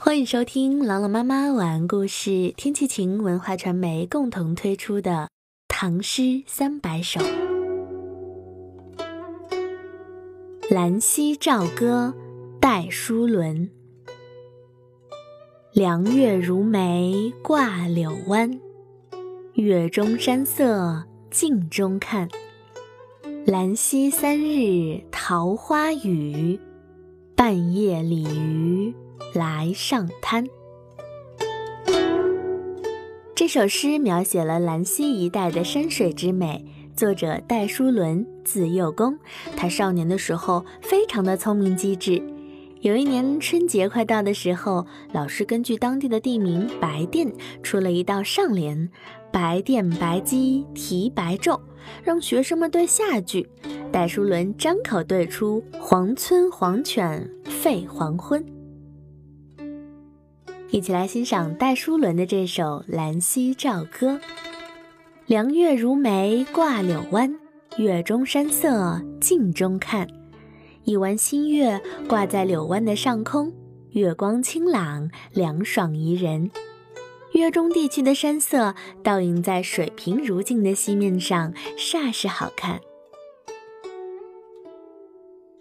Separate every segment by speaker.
Speaker 1: 欢迎收听朗朗妈妈晚安故事，天气晴文化传媒共同推出的《唐诗三百首》。《兰溪棹歌·戴叔伦》：凉月如眉挂柳湾，月中山色镜中看。兰溪三日桃花雨，半夜鲤鱼来上滩。这首诗描写了兰溪一带的山水之美。作者戴叔伦，字幼公。他少年的时候非常的聪明机智。有一年春节快到的时候，老师根据当地的地名白店出了一道上联：“白店白鸡啼白昼”，让学生们对下句。戴叔伦张口对出：“黄村黄犬吠黄昏。”一起来欣赏戴叔伦的这首《兰溪棹歌》。凉月如眉挂柳湾，月中山色镜中看。一弯新月挂在柳湾的上空，月光清朗，凉爽宜人。月中地区的山色倒映在水平如镜的溪面上，煞是好看。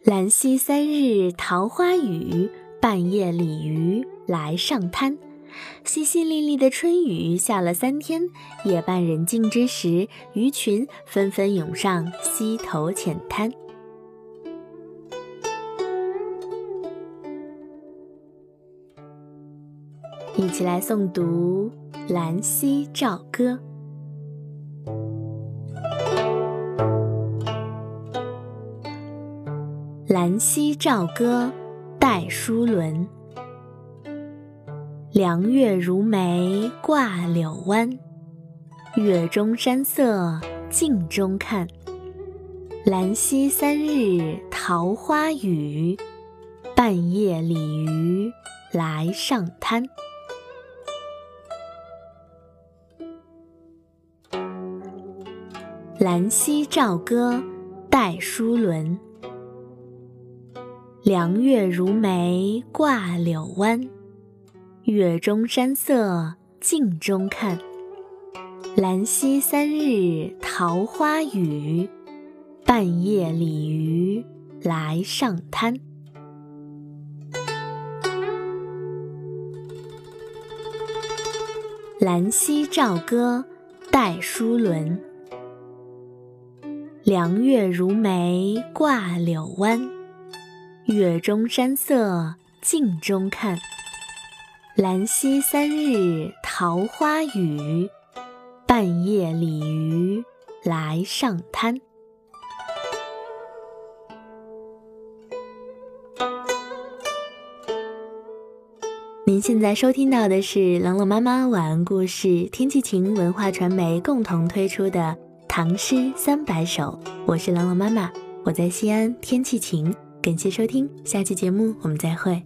Speaker 1: 兰溪三日桃花雨，半夜鲤鱼来上滩。淅淅沥沥的春雨下了三天，夜半人静之时，鱼群纷纷涌上溪头浅滩。一起来诵读《兰溪棹歌》。《兰溪棹歌》戴叔伦。凉月如眉挂柳湾，月中山色镜中看。兰溪三日桃花雨，半夜鲤鱼来上滩。《兰溪棹歌》戴叔伦。凉月如眉挂柳湾。月中山色镜中看，兰溪三日桃花雨，半夜鲤鱼来上滩。《兰溪棹歌》戴叔伦。凉月如眉挂柳湾，月中山色镜中看。兰溪三日桃花雨，半夜鲤鱼来上滩。您现在收听到的是朗朗妈妈晚安故事，天气晴文化传媒共同推出的《唐诗三百首》，我是朗朗妈妈，我在西安，天气晴，感谢收听，下期节目我们再会。